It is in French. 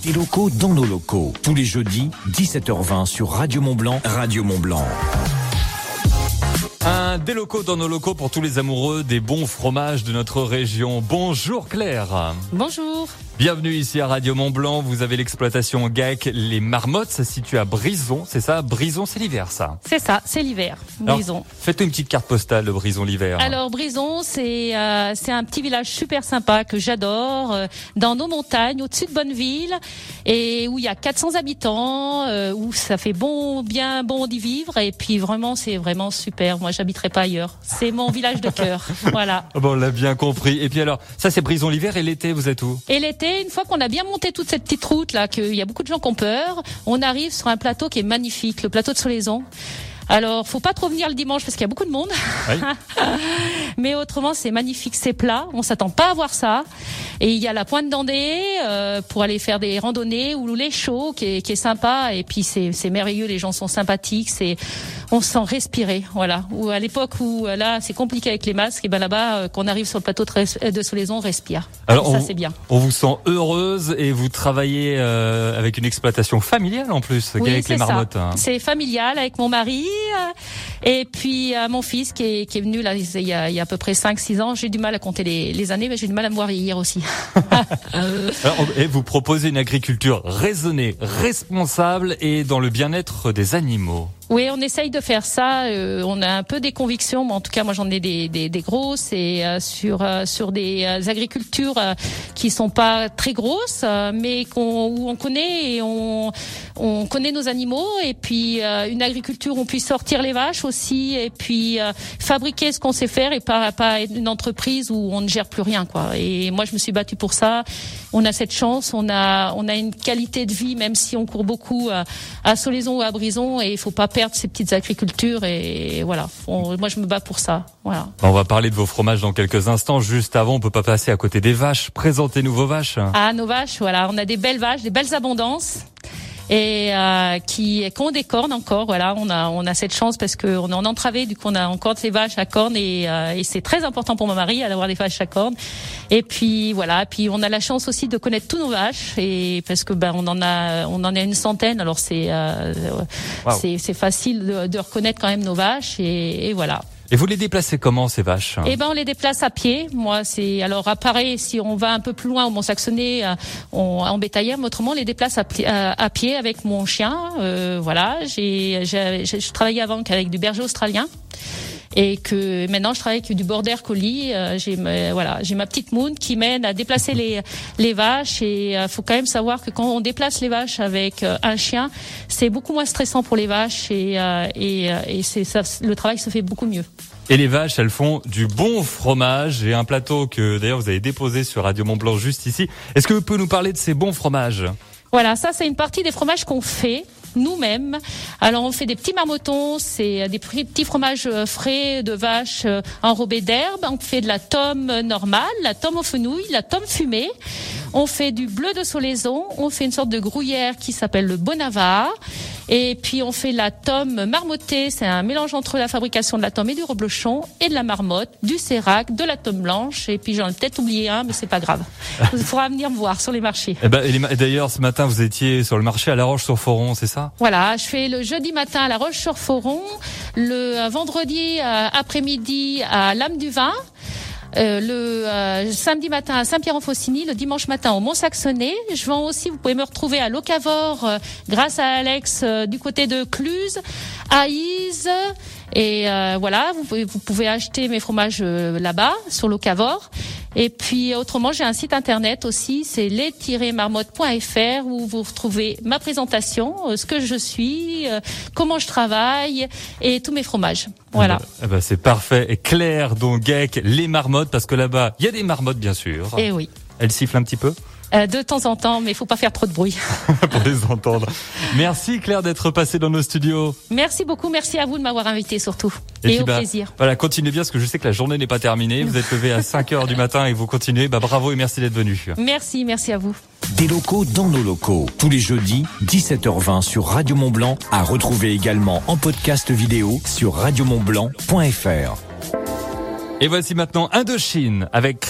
Des locaux dans nos locaux. Tous les jeudis, 17h20 sur Radio Mont Blanc. Radio Mont Blanc. Un des locaux dans nos locaux pour tous les amoureux des bons fromages de notre région. Bonjour Claire. Bonjour. Bienvenue ici à Radio Mont Blanc. Vous avez l'exploitation GAC Les Marmottes. Ça se situe à Brison. C'est ça? Brison, c'est l'hiver, ça C'est ça, c'est l'hiver. Brison. Faites une petite carte postale de Brison l'hiver. Alors Brison, c'est euh, c'est un petit village super sympa que j'adore, euh, dans nos montagnes, au-dessus de Bonneville, et où il y a 400 habitants, euh, où ça fait bon, bien bon d'y vivre. Et puis vraiment, c'est vraiment super. Moi, j'habiterai pas ailleurs. C'est mon village de cœur. Voilà. Bon, on l'a bien compris. Et puis alors, ça c'est Brison l'hiver et l'été, vous êtes où? Et l'été, une fois qu'on a bien monté toute cette petite route là, qu'il y a beaucoup de gens qui ont peur, on arrive sur un plateau qui est magnifique, le plateau de Solaison. Alors, faut pas trop venir le dimanche parce qu'il y a beaucoup de monde. Oui. Mais autrement, c'est magnifique, c'est plat. On s'attend pas à voir ça. Et il y a la pointe d'Andée euh, pour aller faire des randonnées ou les chauds qui est, qui est sympa. Et puis c'est c'est merveilleux, les gens sont sympathiques. C'est on se sent respirer, voilà. Ou à l'époque où euh, là c'est compliqué avec les masques, et ben là-bas euh, qu'on arrive sur le plateau de, Solaison, on respire. Alors, ça on- c'est bien. On vous sent heureuse et vous travaillez euh, avec une exploitation familiale en plus, Oui, avec les marmottes. hein. C'est familial avec mon mari et puis euh, mon fils qui est, qui est venu là il y a, il y a à peu près 5-6 ans. J'ai du mal à compter les, années, mais j'ai du mal à me voir vieillir aussi. Et vous proposez une agriculture raisonnée, responsable et dans le bien-être des animaux. Oui, on essaye de faire ça. euh, on a un peu des convictions, mais en tout cas, moi, j'en ai des, des, des grosses et euh, sur euh, sur des euh, agricultures euh, qui sont pas très grosses, euh, mais qu'on où on connaît et on on connaît nos animaux et puis une agriculture où on puisse sortir les vaches aussi et puis fabriquer ce qu'on sait faire et pas pas une entreprise où on ne gère plus rien quoi. Et moi, je me suis battue pour ça. On a cette chance, on a on a une qualité de vie, même si on court beaucoup à Solaison ou à Brison, et il faut pas perdre ces petites agricultures. Et voilà, On- moi je me bats pour ça. Voilà. On va parler de vos fromages dans quelques instants. Juste avant, on peut pas passer à côté des vaches. Présentez-nous vos vaches. Ah, nos vaches, voilà, on a des belles vaches, des belles abondances. Et euh, qui qu'on décorne encore, voilà, on a on a cette chance parce que on est en entravé, du coup on a encore ces vaches à cornes et, euh, et c'est très important pour mon mari d'avoir des vaches à cornes. Et puis voilà, puis on a la chance aussi de connaître tous nos vaches et parce que ben on en a on en a une centaine, alors c'est euh, Wow. c'est c'est facile de, de reconnaître quand même nos vaches et, et voilà. Et vous les déplacez comment ces vaches Eh ben, on les déplace à pied. Moi, c'est alors à Paris, si on va un peu plus loin au Mont-Saxonnet, euh, on, en bétaillère, mais autrement, on les déplace à, pli- à, pied avec mon chien. Euh, voilà, j'ai- je travaillais avant avec du berger australien. Et que maintenant je travaille avec du border collie. Euh, j'ai voilà, j'ai ma petite Moon qui m'aide à déplacer les les vaches. Et euh, faut quand même savoir que quand on déplace les vaches avec euh, un chien, c'est beaucoup moins stressant pour les vaches et euh, et, euh, et c'est ça, le travail se fait beaucoup mieux. Et les vaches, elles font du bon fromage. J'ai un plateau que d'ailleurs vous avez déposé sur Radio Mont Blanc juste ici. Est-ce que vous pouvez nous parler de ces bons fromages? Voilà, ça c'est une partie des fromages qu'on fait nous-mêmes. Alors on fait des petits marmotons, c'est des petits fromages euh, frais de vache euh, enrobés d'herbe. On fait de la tome normale, la tome aux fenouilles, la tome fumée. On fait du bleu de Solaison, on fait une sorte de gruyère qui s'appelle le Bonavard. Et puis on fait la tome marmottée, c'est un mélange entre la fabrication de la tome et du reblochon et de la marmotte, du sérac, de la tome blanche. Et puis j'en ai peut-être oublié un, mais c'est pas grave. Il faudra venir me voir sur les marchés. Eh ben, et d'ailleurs, ce matin, vous étiez sur le marché à La Roche-sur-Foron, c'est ça? Voilà, je fais le jeudi matin à La Roche-sur-Foron, le vendredi euh, après-midi à l'âme du vin. Euh, le euh, samedi matin à Saint-Pierre-en-Faucigny, le dimanche matin au Mont-Saxonnet. Je vends aussi, vous pouvez me retrouver à Locavor euh, grâce à Alex euh, du côté de Cluse, à Ise. Et euh, voilà, vous pouvez, vous pouvez acheter mes fromages là-bas sur Locavor. Et puis autrement, j'ai un site internet aussi, c'est les-marmotte.fr où vous retrouvez ma présentation, euh, ce que je suis, euh, comment je travaille et tous mes fromages. Voilà. Eh ben, eh ben, c'est parfait. Et Claire, donc Geck, les marmottes, parce que là-bas, il y a des marmottes, bien sûr. Et oui. Elles sifflent un petit peu? De temps en temps, mais il faut pas faire trop de bruit. pour les entendre. Merci Claire d'être passée dans nos studios. Merci beaucoup, merci à vous de m'avoir invité surtout. Et, puis, au bah, plaisir. Voilà, continuez bien parce que je sais que la journée n'est pas terminée. Vous êtes levé à 5 heures du matin et vous continuez. Bah bravo et merci d'être venu. Merci, merci à vous. Des locaux dans nos locaux. Tous les jeudis, 17h20 sur Radio Mont Blanc. À retrouver également en podcast vidéo sur radiomontblanc.fr. Et voici maintenant Indochine avec